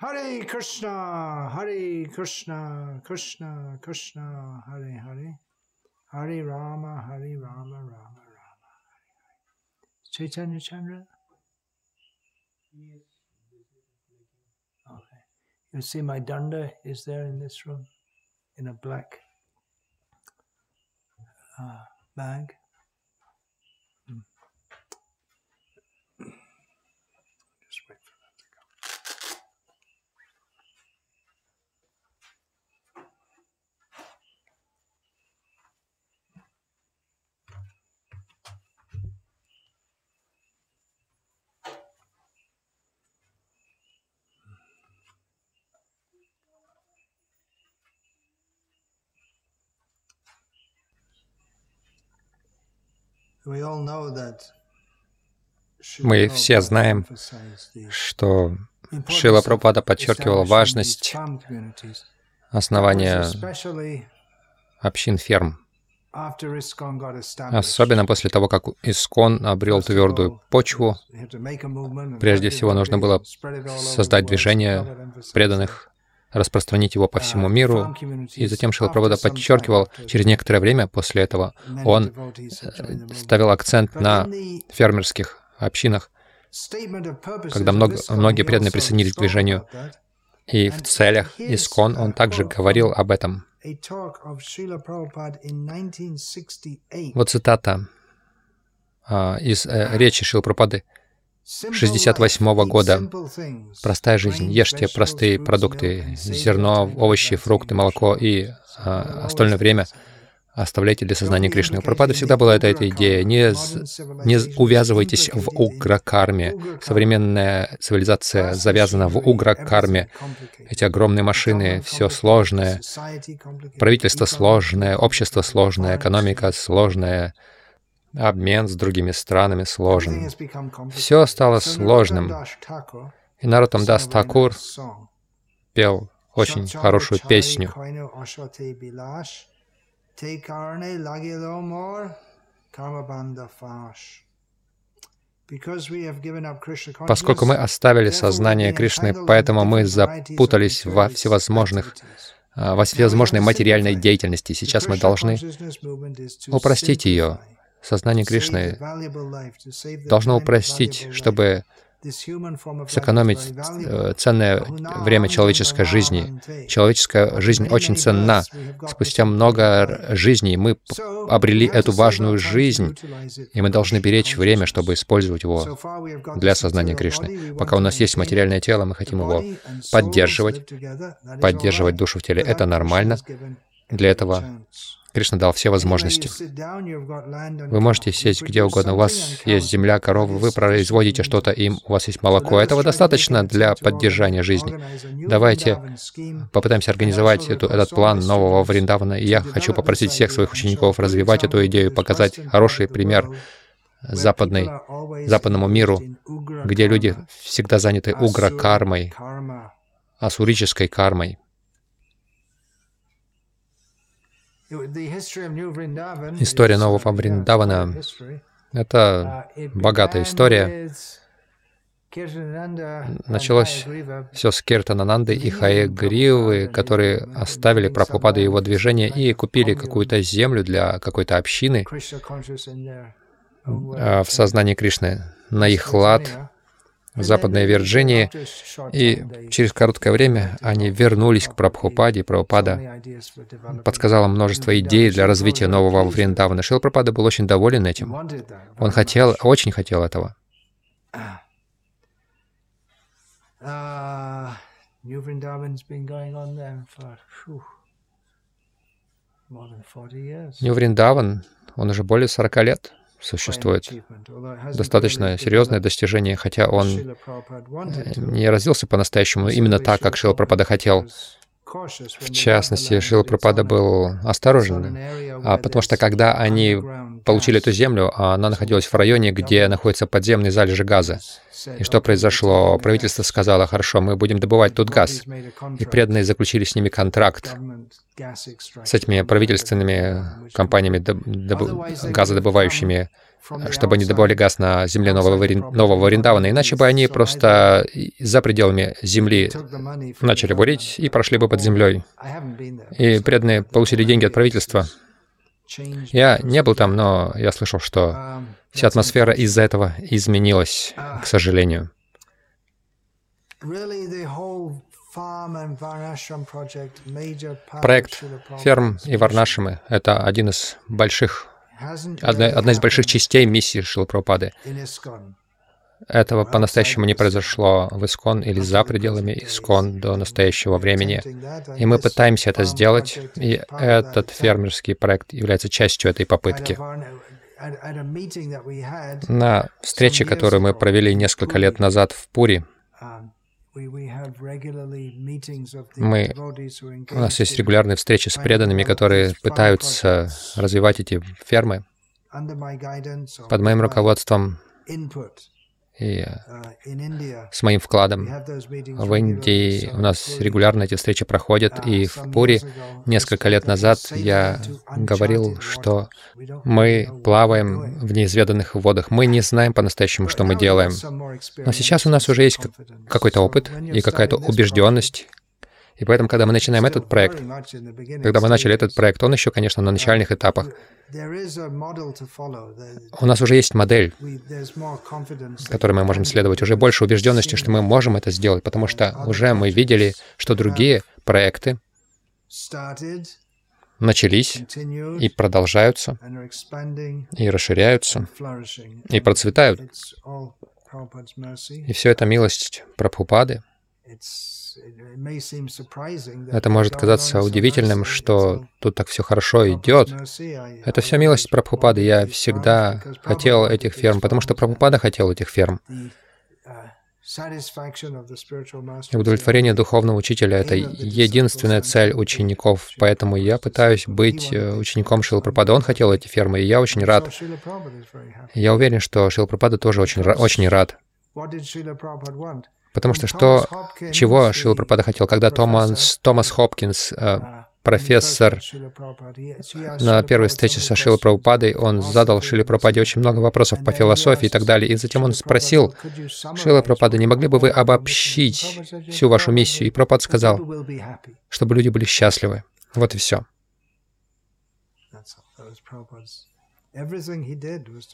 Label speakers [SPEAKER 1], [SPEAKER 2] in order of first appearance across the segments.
[SPEAKER 1] Hare Krishna, Hare Krishna, Krishna Krishna, Hare Hare, Hare Rama, Hare Rama, Rama Rama, Hare Hare. Chaitanya Chandra? Okay. You see my danda is there in this room in a black uh, bag.
[SPEAKER 2] Мы все знаем, что Шила Прабхупада подчеркивал важность основания общин ферм. Особенно после того, как Искон обрел твердую почву, прежде всего нужно было создать движение преданных, распространить его по всему миру. И затем Шилапрабхада подчеркивал, через некоторое время после этого он э, ставил акцент на фермерских общинах, когда много, многие преданные присоединились к движению. И в целях Искон он также говорил об этом. Вот цитата а, из э, речи Шилапрапады 68 -го года. Простая жизнь. Ешьте простые продукты, зерно, овощи, фрукты, молоко и а, остальное время оставляйте для сознания Кришны. У Пропады всегда была эта, эта идея. Не, не увязывайтесь в угрокарме. Современная цивилизация завязана в угрокарме. Эти огромные машины, все сложное. Правительство сложное, общество сложное, экономика сложная, обмен с другими странами сложен. Все стало сложным. И Нарутам Дас Такур пел очень хорошую песню. Поскольку мы оставили сознание Кришны, поэтому мы запутались во всевозможных а, во всевозможной материальной деятельности. Сейчас мы должны упростить ее. Сознание Кришны должно упростить, чтобы сэкономить э, ценное время человеческой жизни. Человеческая жизнь очень ценна. Спустя много жизней мы обрели эту важную жизнь, и мы должны беречь время, чтобы использовать его для сознания Кришны. Пока у нас есть материальное тело, мы хотим его поддерживать, поддерживать душу в теле. Это нормально. Для этого Кришна дал все возможности. Вы можете сесть где угодно, у вас есть земля, коровы, вы производите что-то им, у вас есть молоко. Этого достаточно для поддержания жизни. Давайте попытаемся организовать эту, этот план нового Вриндавана. И я хочу попросить всех своих учеников развивать эту идею, показать хороший пример западной, западному миру, где люди всегда заняты угра-кармой, асурической кармой. История нового Вриндавана — это богатая история. Началось все с Киртанананды и Хаягривы, которые оставили Прабхупаду его движение и купили какую-то землю для какой-то общины а, в сознании Кришны на их лад в Западной Вирджинии, и через короткое время они вернулись к Прабхупаде. Прабхупада подсказала множество идей для развития нового Вриндавана. Шил Прабхупада был очень доволен этим. Он хотел, очень хотел этого. New Вриндаван, он уже более 40 лет существует достаточно серьезное достижение, хотя он не родился по-настоящему именно так, как Шила Прабхада хотел. В частности, Шила Прабхада был осторожен, а потому что когда они получили эту землю, она находилась в районе, где находится подземный залежи газа. И что произошло? Правительство сказало, хорошо, мы будем добывать тут газ. И преданные заключили с ними контракт, с этими правительственными компаниями, газодобывающими чтобы они добывали газ на земле Нового, Нового иначе бы они просто за пределами земли начали бурить и прошли бы под землей. И преданные получили деньги от правительства. Я не был там, но я слышал, что вся атмосфера из-за этого изменилась, к сожалению. Проект ферм и Варнашимы — это один из больших, одна, одна из больших частей миссии Шилапрапады. Этого по-настоящему не произошло в Искон или за пределами Искон до настоящего времени. И мы пытаемся это сделать, и этот фермерский проект является частью этой попытки. На встрече, которую мы провели несколько лет назад в Пури, мы, у нас есть регулярные встречи с преданными, которые пытаются развивать эти фермы под моим руководством и uh, с моим вкладом. В Индии у нас регулярно эти встречи проходят, uh, и в Пури несколько лет назад я говорил, что мы плаваем в неизведанных водах. Мы не знаем по-настоящему, что мы делаем. Но сейчас у нас уже есть какой-то опыт и какая-то убежденность, и поэтому, когда мы начинаем этот проект, когда мы начали этот проект, он еще, конечно, на начальных этапах. У нас уже есть модель, которой мы можем следовать, уже больше убежденности, что мы можем это сделать, потому что уже мы видели, что другие проекты начались и продолжаются, и расширяются, и процветают. И все это милость Прабхупады. Это может казаться удивительным, что тут так все хорошо идет. Это все милость Прабхупады. Я всегда хотел этих ферм, потому что Прабхупада хотел этих ферм. И удовлетворение духовного учителя — это единственная цель учеников, поэтому я пытаюсь быть э, учеником Шила Прабхупады. Он хотел эти фермы, и я очень рад. Я уверен, что Шила Прабхупада тоже очень, очень рад. Потому что что, чего Шила Прабхупада хотел, когда Томас, Томас Хопкинс, э, профессор, на первой встрече со Шилой Прабхупадой, он задал Шиле Прабхупаде очень много вопросов по философии и так далее, и затем он спросил, Шила Прабхупада, не могли бы вы обобщить всю вашу миссию? И Прабхупад сказал, чтобы люди были счастливы. Вот и все.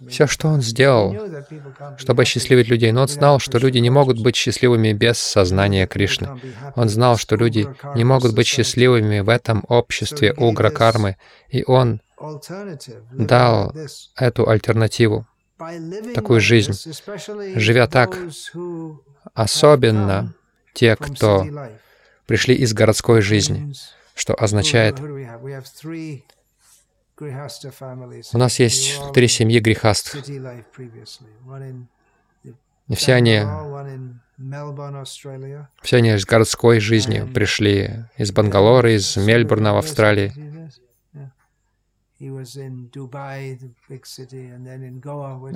[SPEAKER 2] Все, что он сделал, чтобы осчастливить людей, но он знал, что люди не могут быть счастливыми без сознания Кришны. Он знал, что люди не могут быть счастливыми в этом обществе угра кармы, и он дал эту альтернативу, такую жизнь. Живя так, особенно те, кто пришли из городской жизни, что означает, у нас есть три семьи грехаст. Все они, все они из городской жизни пришли, из Бангалора, из Мельбурна в Австралии.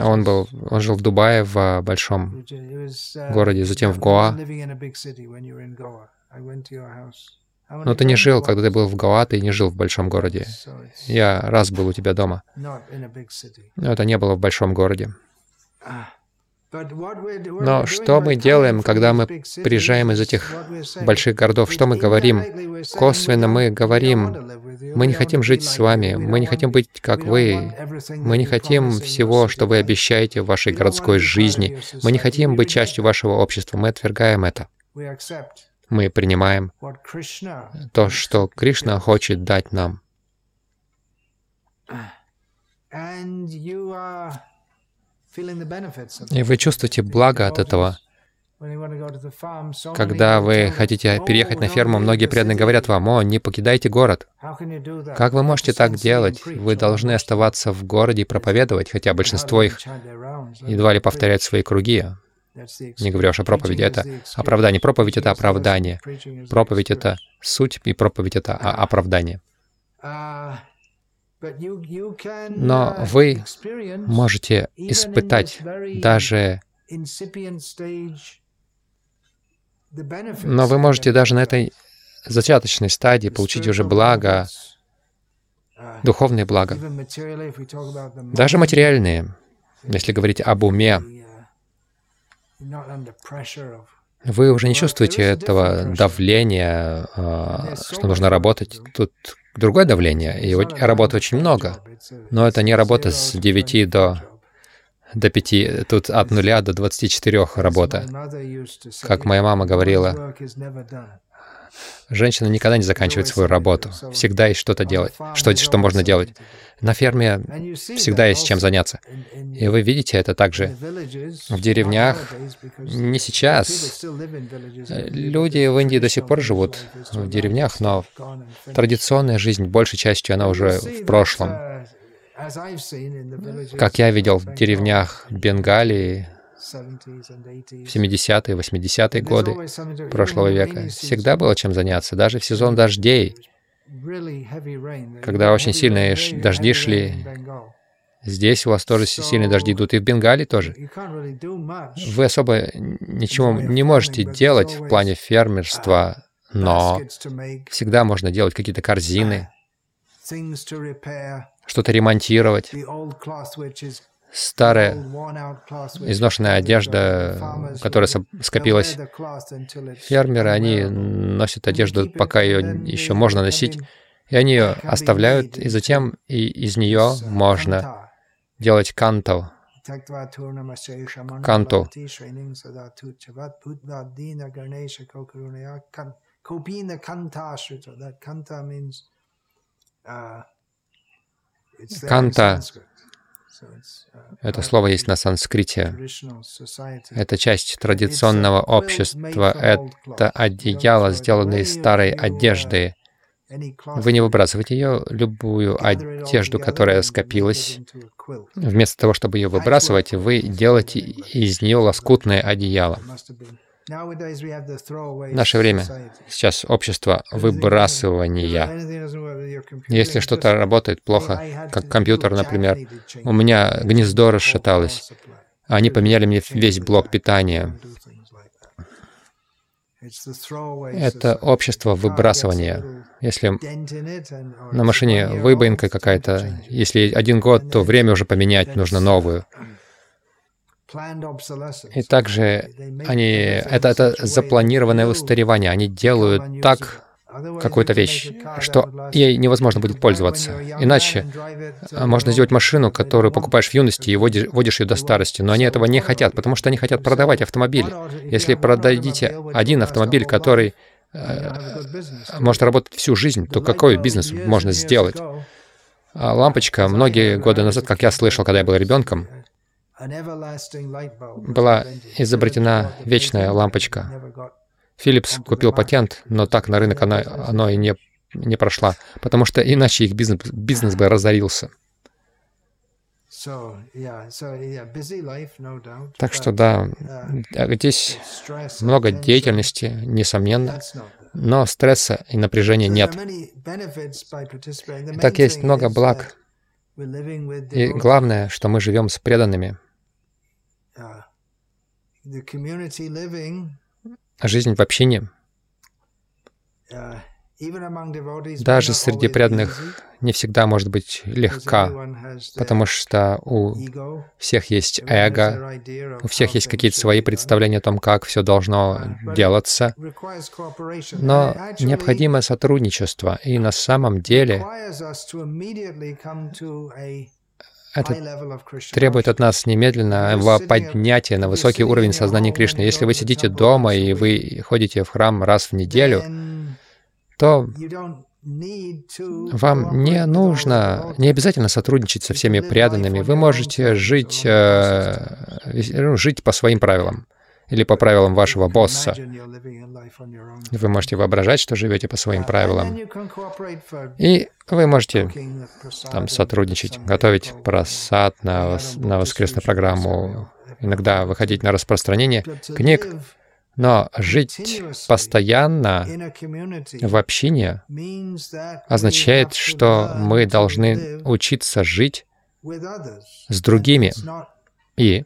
[SPEAKER 2] Он был, он жил в Дубае, в большом городе, затем в Гоа. Но ты не жил, когда ты был в Гоа, ты не жил в большом городе. Я раз был у тебя дома. Но это не было в большом городе. Но что мы делаем, когда мы приезжаем из этих больших городов? Что мы говорим? Косвенно мы говорим, мы не хотим жить с вами, мы не хотим быть как вы, мы не хотим всего, что вы обещаете в вашей городской жизни, мы не хотим быть частью вашего общества, мы отвергаем это мы принимаем то, что Кришна хочет дать нам. И вы чувствуете благо от этого. Когда вы хотите переехать на ферму, многие преданные говорят вам, «О, не покидайте город». Как вы можете так делать? Вы должны оставаться в городе и проповедовать, хотя большинство их едва ли повторяют свои круги. Не говорю о проповеди, это оправдание. Проповедь — это оправдание. Проповедь — это суть, и проповедь — это оправдание. Но вы можете испытать даже но вы можете даже на этой зачаточной стадии получить уже благо, духовные блага, даже материальные. Если говорить об уме, вы уже не чувствуете этого давления, а, что нужно работать. Тут другое давление, и работы очень много. Но это не работа с 9 до, до 5, тут от 0 до 24 работа. Как моя мама говорила, женщина никогда не заканчивает свою работу. Всегда есть что-то делать, что, что можно делать. На ферме всегда есть чем заняться. И вы видите это также в деревнях. Не сейчас. Люди в Индии до сих пор живут в деревнях, но традиционная жизнь, большей частью, она уже в прошлом. Как я видел в деревнях Бенгалии в 70-е, 80-е годы прошлого века, всегда было чем заняться, даже в сезон дождей, когда очень сильные дожди шли. Здесь у вас тоже сильные дожди идут, и в Бенгалии тоже. Вы особо ничего не можете делать в плане фермерства, но всегда можно делать какие-то корзины, что-то ремонтировать. Старая изношенная одежда, которая скопилась. Фермеры, они носят одежду, пока ее еще можно носить, и они ее оставляют, и затем и из нее можно делать канто.
[SPEAKER 1] Канту.
[SPEAKER 2] Канта Это слово есть на санскрите. Это часть традиционного общества. Это одеяло, сделанное из старой одежды. Вы не выбрасываете ее, любую одежду, которая скопилась. Вместо того, чтобы ее выбрасывать, вы делаете из нее лоскутное одеяло. В наше время сейчас общество выбрасывания. Если что-то работает плохо, как компьютер, например, у меня гнездо расшаталось, они поменяли мне весь блок питания. Это общество выбрасывания. Если на машине выбоинка какая-то, если один год, то время уже поменять, нужно новую. И также они, это, это запланированное устаревание. Они делают так какую-то вещь, что ей невозможно будет пользоваться. Иначе а, можно сделать машину, которую покупаешь в юности и водишь, водишь ее до старости, но они этого не хотят, потому что они хотят продавать автомобили. Если продадите один автомобиль, который э, может работать всю жизнь, то какой бизнес можно сделать? А лампочка многие годы назад, как я слышал, когда я был ребенком, была изобретена вечная лампочка. Филлипс купил патент, но так на рынок она, оно и не, не прошла, потому что иначе их бизнес, бизнес бы разорился. Так что да, здесь много деятельности, несомненно, но стресса и напряжения нет. Так есть много благ. И главное, что мы живем с преданными. Жизнь в общине, даже среди преданных, не всегда может быть легка, потому что у всех есть эго, у всех есть какие-то свои представления о том, как все должно делаться, но необходимо сотрудничество, и на самом деле это требует от нас немедленного поднятия на высокий уровень сознания Кришны. Если вы сидите дома и вы ходите в храм раз в неделю, то вам не нужно, не обязательно сотрудничать со всеми преданными. Вы можете жить, э, жить по своим правилам или по правилам вашего босса. Вы можете воображать, что живете по своим правилам. И вы можете там сотрудничать, готовить просад на, вос на воскресную программу, иногда выходить на распространение книг, но жить постоянно в общине означает, что мы должны учиться жить с другими. И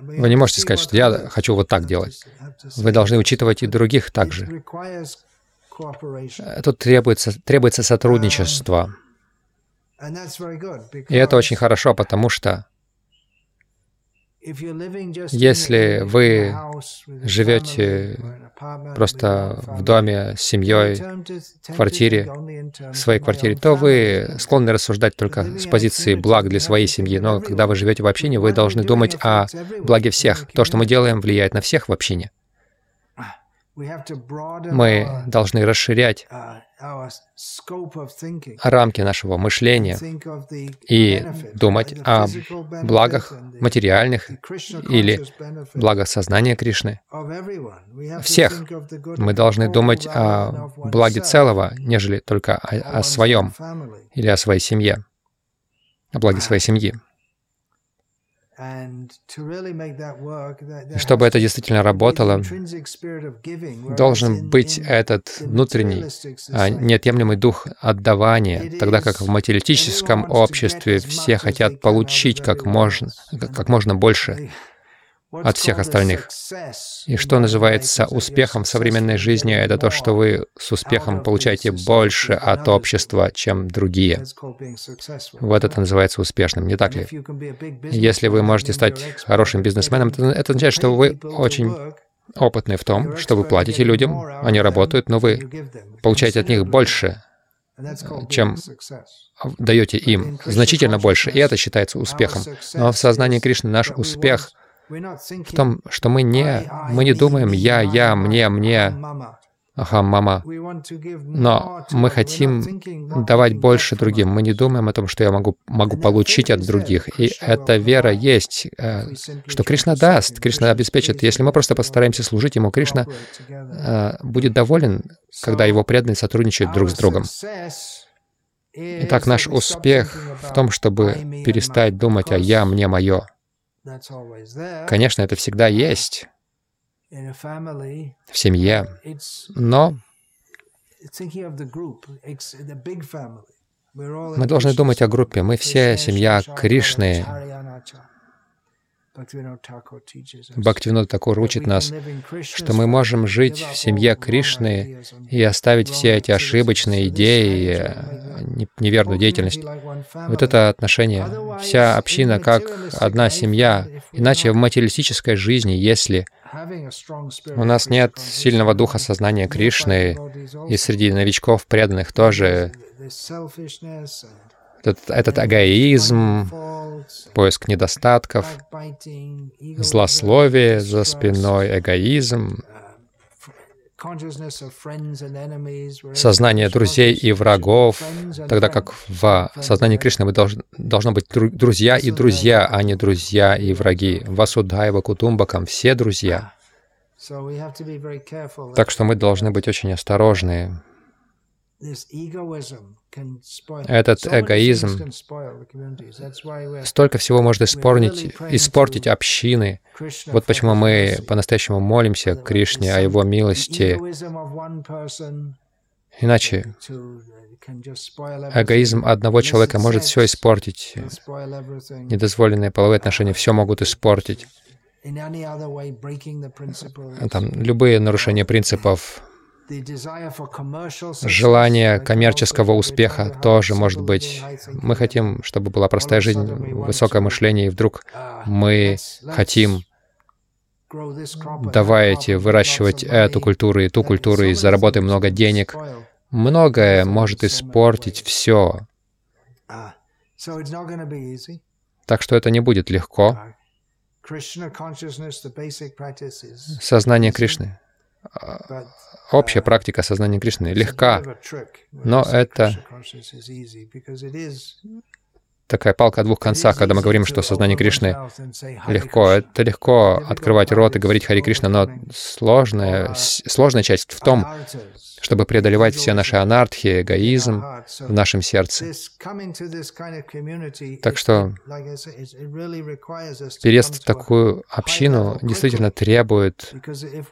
[SPEAKER 2] вы не можете сказать, что я хочу вот так делать. Вы должны учитывать и других также. Тут требуется, требуется сотрудничество. И это очень хорошо, потому что если вы живете просто в доме с семьей, в квартире, в своей квартире, то вы склонны рассуждать только с позиции благ для своей семьи. Но когда вы живете в общине, вы должны думать о благе всех. То, что мы делаем, влияет на всех в общине. Мы должны расширять рамки нашего мышления и думать о благах материальных или благах сознания Кришны. Всех. Мы должны думать о благе целого, нежели только о, о своем или о своей семье, о благе своей семьи. Чтобы это действительно работало, должен быть этот внутренний, а, неотъемлемый дух отдавания, тогда как в материалистическом обществе все хотят получить как можно, как можно больше от всех остальных. И что называется успехом в современной жизни, это то, что вы с успехом получаете больше от общества, чем другие. Вот это называется успешным, не так ли? Если вы можете стать хорошим бизнесменом, это означает, что вы очень опытны в том, что вы платите людям, они работают, но вы получаете от них больше, чем даете им, значительно больше, и это считается успехом. Но в сознании Кришны наш успех — в том, что мы не, мы не думаем «я, я, мне, мне», ага, мама. Но мы хотим давать больше другим. Мы не думаем о том, что я могу, могу получить от других. И эта вера есть, э, что Кришна даст, Кришна обеспечит. Если мы просто постараемся служить Ему, Кришна э, будет доволен, когда Его преданные сотрудничают друг с другом. Итак, наш успех в том, чтобы перестать думать о «я, мне, мое», Конечно, это всегда есть в семье, но мы должны думать о группе. Мы все семья Кришны. Бхактивинод Такур учит нас, что мы можем жить в семье Кришны и оставить все эти ошибочные идеи, неверную деятельность. Вот это отношение. Вся община как одна семья. Иначе в материалистической жизни, если у нас нет сильного духа сознания Кришны, и среди новичков преданных тоже этот, этот эгоизм, поиск недостатков, злословие за спиной, эгоизм, сознание друзей и врагов, тогда как в сознании Кришны должны, должно быть друзья и друзья, а не друзья и враги. Васудхайва Кутумбакам все друзья. Так что мы должны быть очень осторожны. Этот эгоизм, столько всего может испортить, испортить общины. Вот почему мы по-настоящему молимся Кришне о Его милости. Иначе эгоизм одного человека может все испортить. Недозволенные половые отношения все могут испортить. Там любые нарушения принципов Желание коммерческого успеха тоже может быть. Мы хотим, чтобы была простая жизнь, высокое мышление, и вдруг мы хотим давайте выращивать эту культуру и ту культуру, и заработаем много денег. Многое может испортить все. Так что это не будет легко. Сознание Кришны общая практика сознания Кришны легка, но это такая палка о двух концах, когда мы говорим, что сознание Кришны легко. Это легко открывать рот и говорить Хари Кришна, но сложная, сложная часть в том, чтобы преодолевать все наши анархии, эгоизм в нашем сердце. Так что переезд в такую общину действительно требует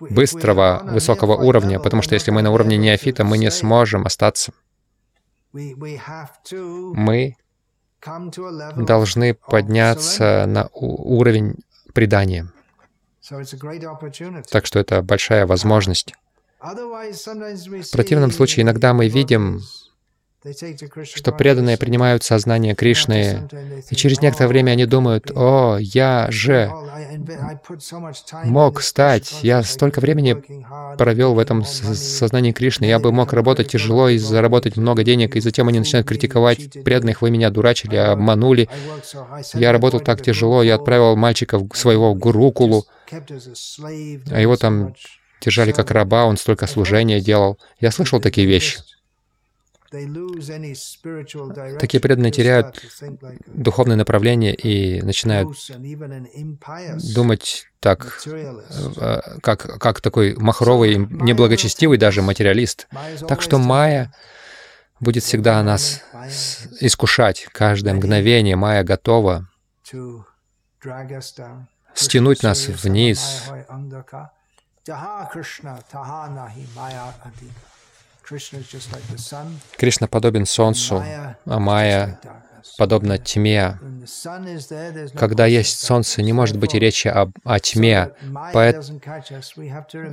[SPEAKER 2] быстрого, высокого уровня, потому что если мы на уровне неофита, мы не сможем остаться. Мы должны подняться на уровень предания. Так что это большая возможность. В противном случае иногда мы видим что преданные принимают сознание Кришны, и через некоторое время они думают, «О, я же мог стать, я столько времени провел в этом сознании Кришны, я бы мог работать тяжело и заработать много денег, и затем они начинают критиковать преданных, вы меня дурачили, обманули, я работал так тяжело, я отправил мальчиков своего в Гурукулу, а его там держали как раба, он столько служения делал. Я слышал такие вещи. Такие преданные теряют духовное направление и начинают думать так, э, как, как такой махровый, неблагочестивый даже материалист. Так что Майя будет всегда нас искушать каждое мгновение. Майя готова стянуть нас вниз. Кришна подобен солнцу, а Майя подобна тьме. Когда есть солнце, не может быть и речи об, о тьме. Поэтому,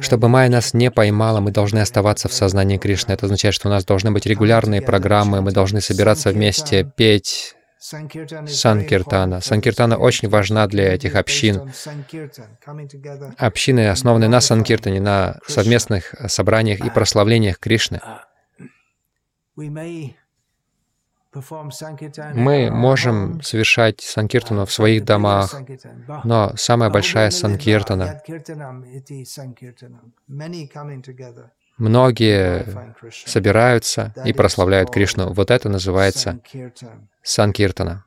[SPEAKER 2] чтобы Майя нас не поймала, мы должны оставаться в сознании Кришны. Это означает, что у нас должны быть регулярные программы, мы должны собираться вместе, петь, Санкиртана. Санкиртана очень важна для этих общин. Общины основаны на Санкиртане, на совместных собраниях и прославлениях Кришны. Мы можем совершать санкиртану в своих домах, но самая большая санкиртана Многие собираются и прославляют Кришну. Вот это называется Санкиртана.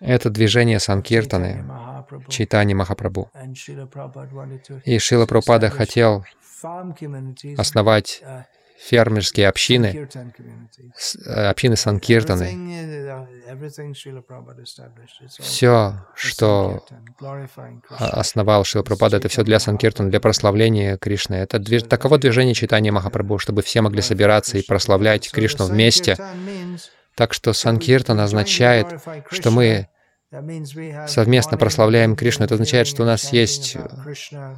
[SPEAKER 2] Это движение Санкиртаны, Чайтани Махапрабху. И Шила Прабхупада хотел основать фермерские общины, э, общины Санкиртаны. Все, что основал Шила Прабхупада, это все для Санкиртана, для прославления Кришны. Это движ... таково движение читания Махапрабху, чтобы все могли собираться и прославлять Кришну вместе. Так что Санкиртан означает, что мы совместно прославляем Кришну. Это означает, что у нас есть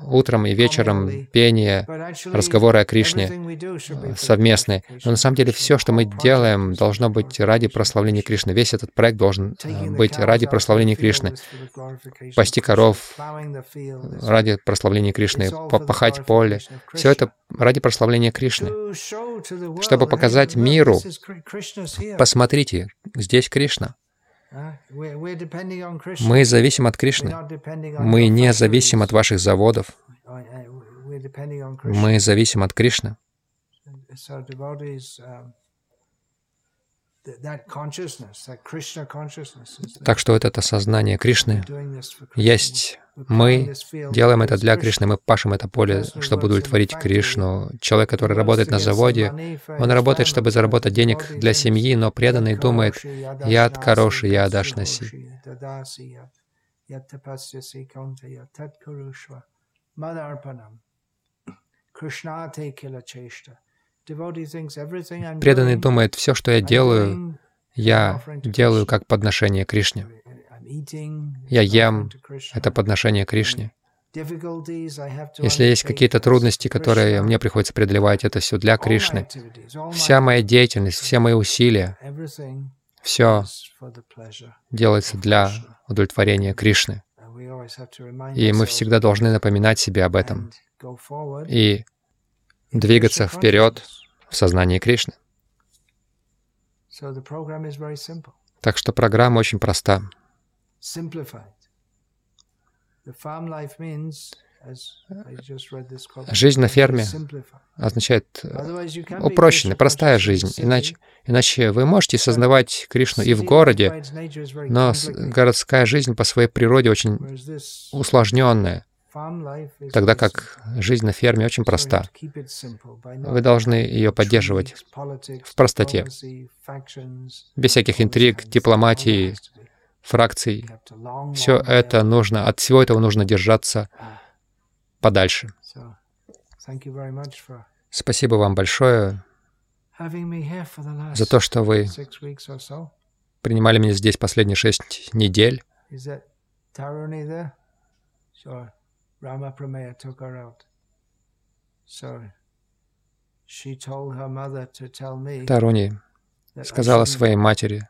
[SPEAKER 2] утром и вечером пение, разговоры о Кришне совместные. Но на самом деле все, что мы делаем, должно быть ради прославления Кришны. Весь этот проект должен э, быть ради прославления Кришны. Пасти коров ради прославления Кришны, пахать поле. Все это ради прославления Кришны. Чтобы показать миру, посмотрите, здесь Кришна. Мы зависим от Кришны. Мы не зависим от ваших заводов. Мы зависим от Кришны. Так что вот это сознание Кришны есть. Мы делаем это для Кришны, мы пашем это поле, чтобы удовлетворить Кришну. Человек, который работает на заводе, он работает, чтобы заработать денег для семьи, но преданный думает, я от хороший, я адашнаси. Преданный думает, все, что я делаю, я делаю как подношение Кришне. Я ем это подношение Кришне. Если есть какие-то трудности, которые мне приходится преодолевать, это все для Кришны. Вся моя деятельность, все мои усилия, все делается для удовлетворения Кришны. И мы всегда должны напоминать себе об этом и двигаться вперед в сознании Кришны. Так что программа очень проста. Жизнь на ферме означает упрощенная, простая жизнь. Иначе, иначе вы можете сознавать Кришну и в городе, но городская жизнь по своей природе очень усложненная тогда как жизнь на ферме очень проста. Вы должны ее поддерживать в простоте, без всяких интриг, дипломатии, фракций. Все это нужно, от всего этого нужно держаться подальше. Спасибо вам большое за то, что вы принимали меня здесь последние шесть недель. Rama Pramaya took her out. So she told her mother to tell me
[SPEAKER 1] Таруни сказала своей матери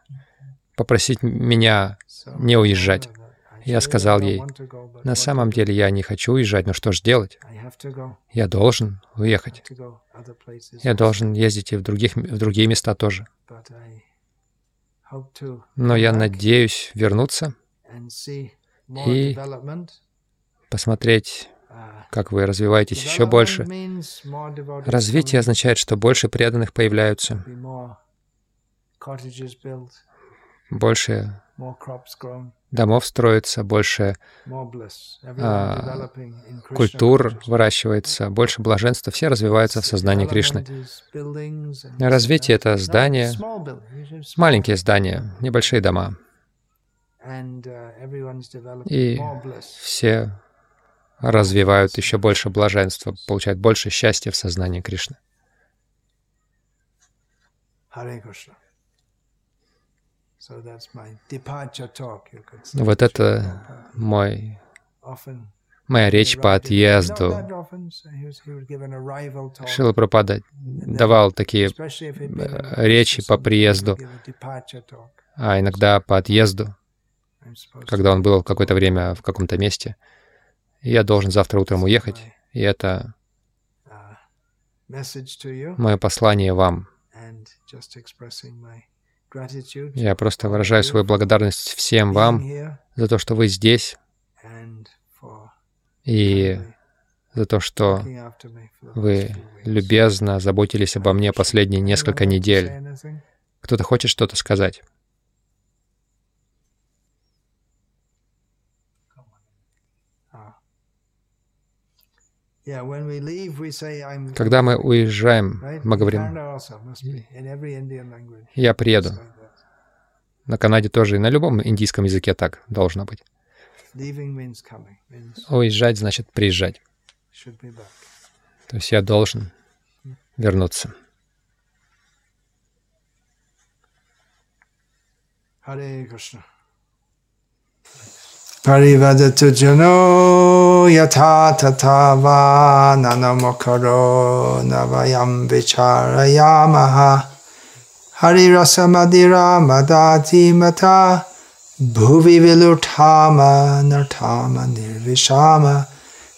[SPEAKER 1] попросить меня не уезжать. Я сказал ей, на самом деле я не хочу уезжать, но что же делать? Я должен уехать. Я должен ездить и в, других, в другие места тоже. Но я надеюсь вернуться, и. Посмотреть, как вы развиваетесь еще больше. Развитие означает, что больше преданных появляются, больше домов строится, больше а, культур выращивается, больше блаженства. Все развиваются в сознании Кришны. Развитие — это здания, маленькие здания, небольшие дома. И все развивают еще больше блаженства, получают больше счастья в сознании Кришны. Вот это мой, моя речь по отъезду. Шила Пропада давал такие э, речи по приезду, а иногда по отъезду, когда он был какое-то время в каком-то месте. Я должен завтра утром уехать. И это
[SPEAKER 2] uh,
[SPEAKER 1] мое послание вам. Я просто выражаю свою благодарность всем вам за то, что вы здесь, и за то, что вы любезно заботились обо мне последние несколько недель. Кто-то хочет что-то сказать? Когда мы уезжаем, мы говорим, я приеду. На Канаде тоже и на любом индийском языке так должно быть. Уезжать значит приезжать. То есть я должен вернуться.
[SPEAKER 2] Hare Krishna. Parivadatu jano yatha tata va nanamokaro navayam vicharayamaha Hari rasamadira madati mata bhuvi vilutama nartama nirvishama.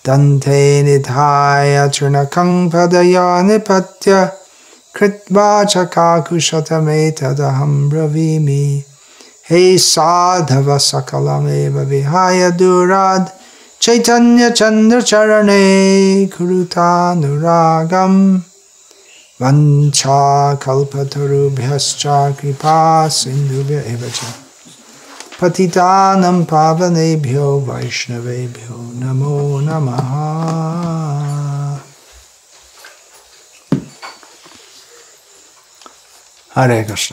[SPEAKER 2] Dante nidhaya trinakang padaya nipatya kritva chakakushatameta bravimi हे साधव सकल विहाय दुराद, चैतन्य चंद्र गुरुतानुरागं गुरुतागम वंशाकुभ्य कृपा सिंधुभ्य पति पावनेभ्यो वैष्णवेभ्यो नमो नम। हरे कृष्ण।